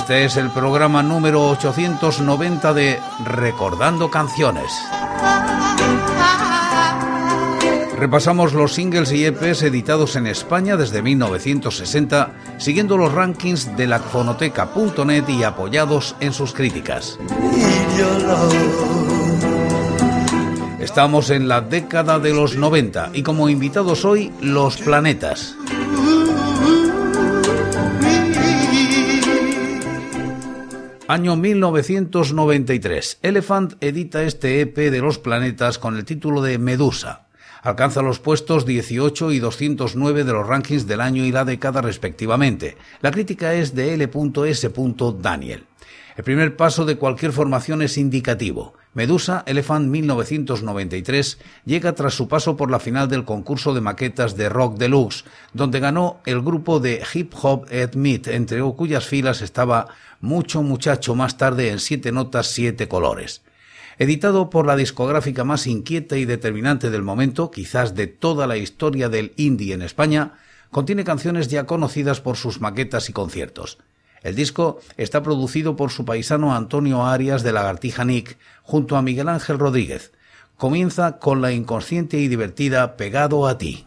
Este es el programa número 890 de Recordando Canciones. Repasamos los singles y EPs editados en España desde 1960, siguiendo los rankings de la fonoteca.net y apoyados en sus críticas. Estamos en la década de los 90 y como invitados hoy, Los Planetas. Año 1993. Elephant edita este EP de los planetas con el título de Medusa. Alcanza los puestos 18 y 209 de los rankings del año y la década respectivamente. La crítica es de L.S. Daniel. El primer paso de cualquier formación es indicativo. Medusa Elephant 1993 llega tras su paso por la final del concurso de maquetas de Rock Deluxe, donde ganó el grupo de hip hop Ed Meat, entre cuyas filas estaba Mucho Muchacho más tarde en Siete Notas, Siete Colores. Editado por la discográfica más inquieta y determinante del momento, quizás de toda la historia del indie en España, contiene canciones ya conocidas por sus maquetas y conciertos. El disco está producido por su paisano Antonio Arias de Lagartija Nick junto a Miguel Ángel Rodríguez. Comienza con la inconsciente y divertida Pegado a ti.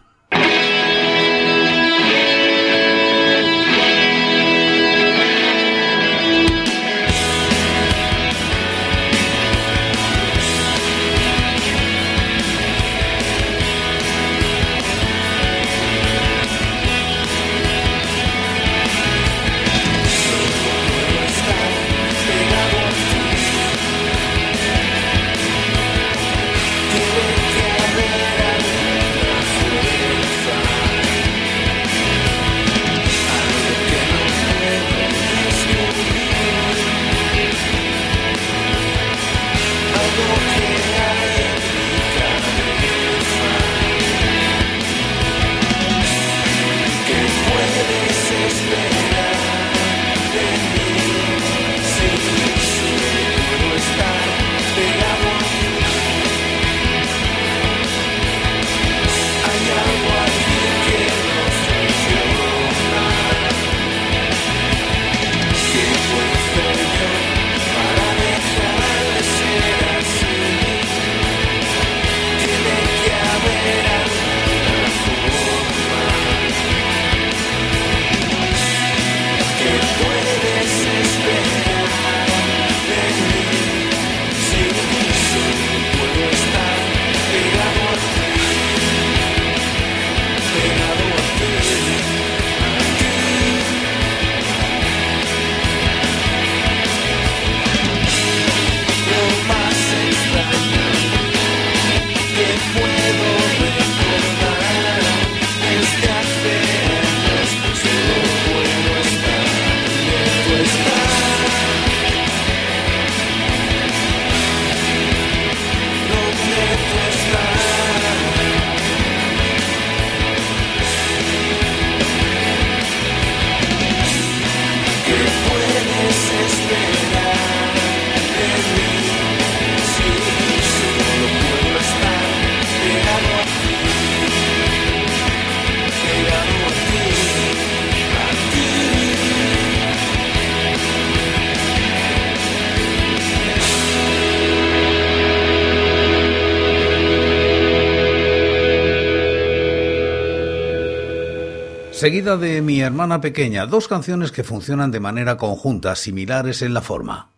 Seguida de Mi hermana pequeña, dos canciones que funcionan de manera conjunta, similares en la forma.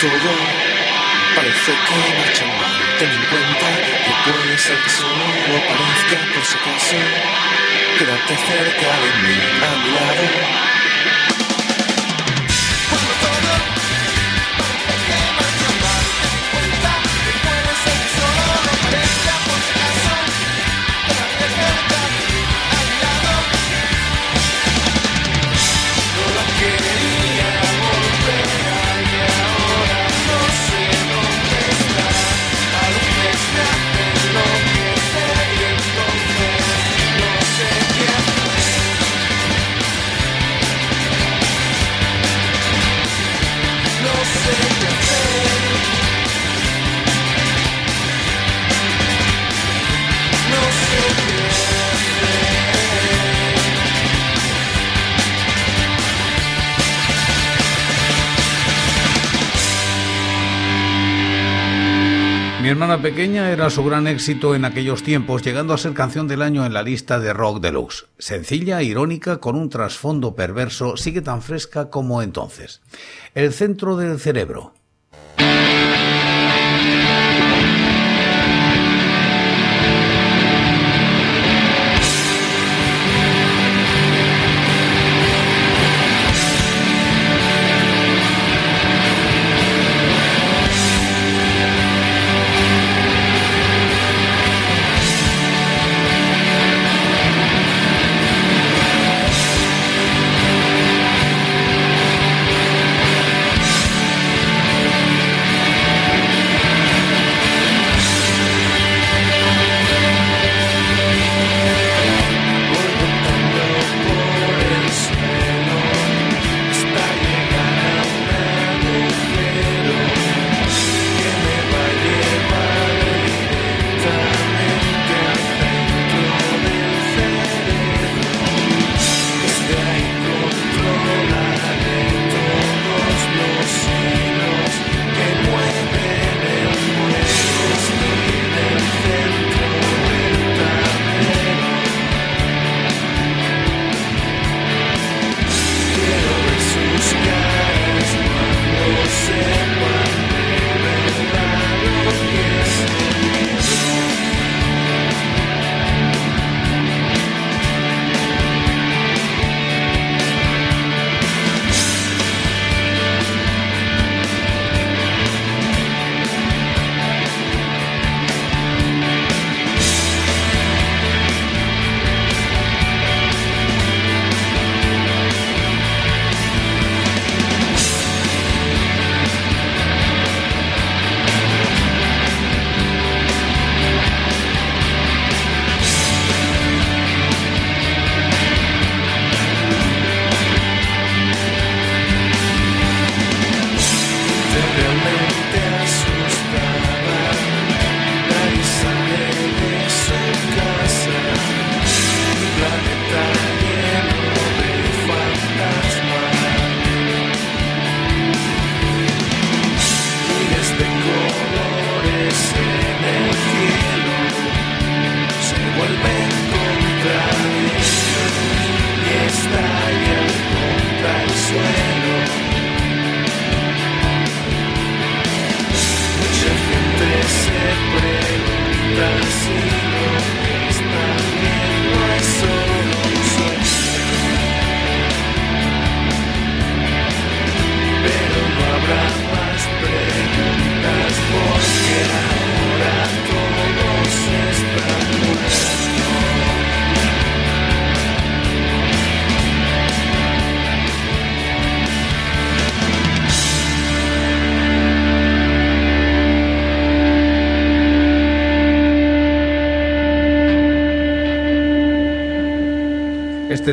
todo parece que marcha mal. Ten en cuenta que puede ser que solo no parezca por si acaso. Quédate cerca de mí, a lado. Hermana pequeña era su gran éxito en aquellos tiempos, llegando a ser canción del año en la lista de Rock Deluxe. Sencilla, irónica, con un trasfondo perverso, sigue tan fresca como entonces. El centro del cerebro,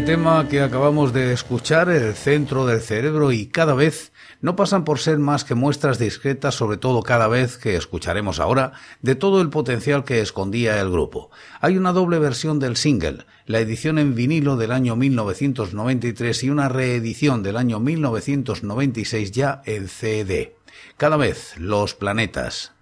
tema que acabamos de escuchar, el centro del cerebro y cada vez no pasan por ser más que muestras discretas, sobre todo cada vez que escucharemos ahora, de todo el potencial que escondía el grupo. Hay una doble versión del single, la edición en vinilo del año 1993 y una reedición del año 1996 ya en CD. Cada vez los planetas.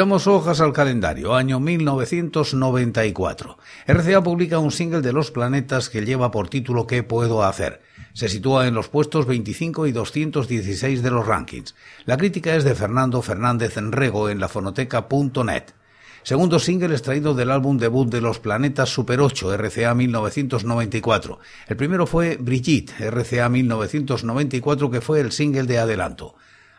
Quitamos hojas al calendario, año 1994. RCA publica un single de Los Planetas que lleva por título ¿Qué puedo hacer? Se sitúa en los puestos 25 y 216 de los rankings. La crítica es de Fernando Fernández Enrego en lafonoteca.net. Segundo single extraído del álbum debut de Los Planetas Super 8, RCA 1994. El primero fue Brigitte, RCA 1994, que fue el single de adelanto.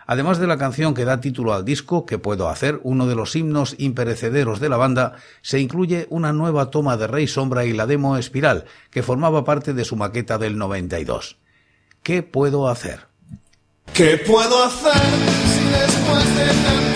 Además de la canción que da título al disco, que puedo hacer, uno de los himnos imperecederos de la banda, se incluye una nueva toma de Rey Sombra y la demo Espiral, que formaba parte de su maqueta del 92. ¿Qué puedo hacer? ¿Qué puedo hacer si después de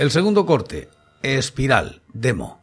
El segundo corte, Espiral, demo.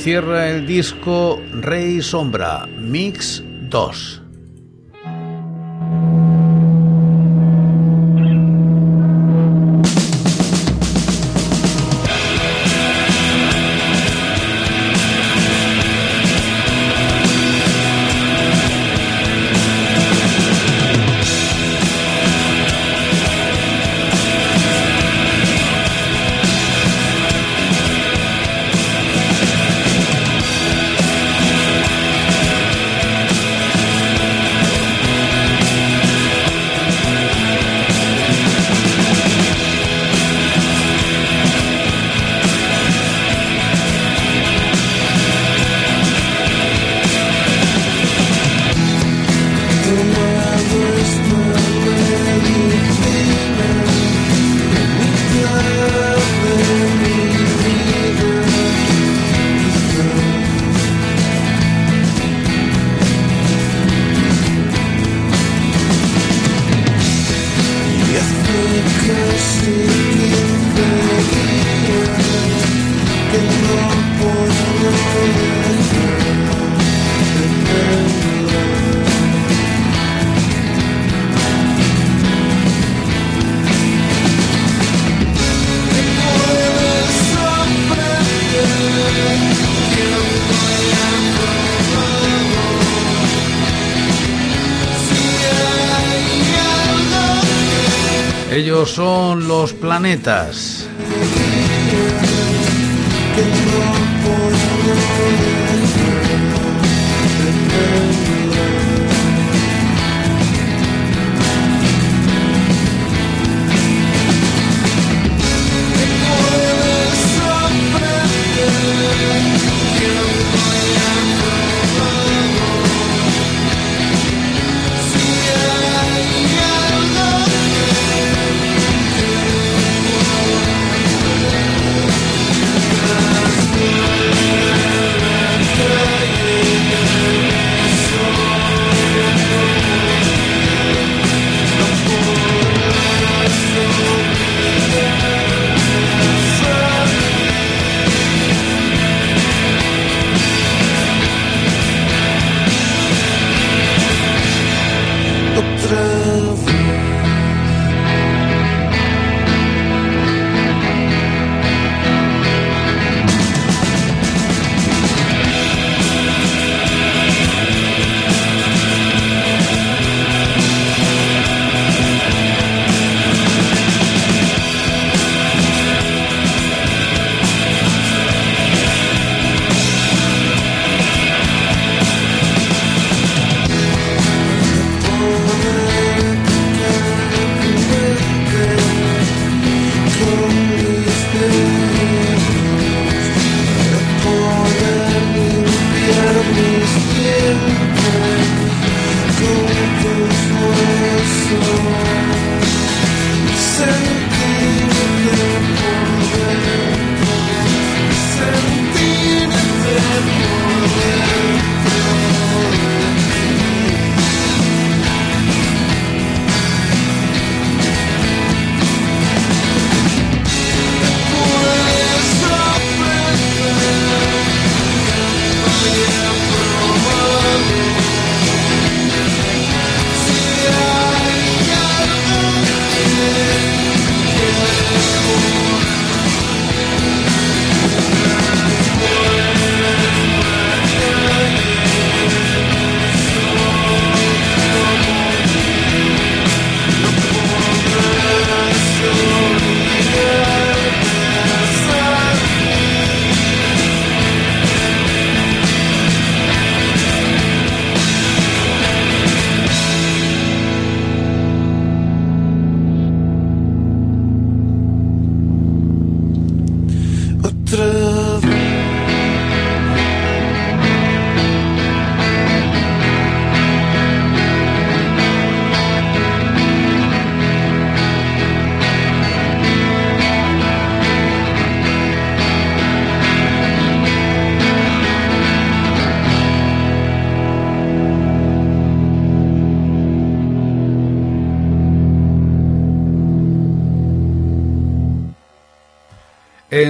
Cierra el disco Rey Sombra, Mix 2. Ellos son los planetas.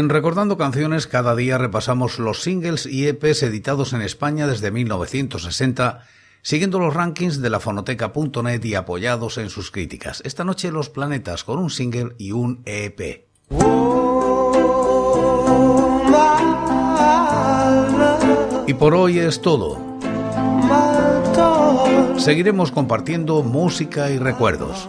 En Recordando Canciones cada día repasamos los singles y EPs editados en España desde 1960, siguiendo los rankings de la fonoteca.net y apoyados en sus críticas. Esta noche Los Planetas con un single y un EP. Y por hoy es todo. Seguiremos compartiendo música y recuerdos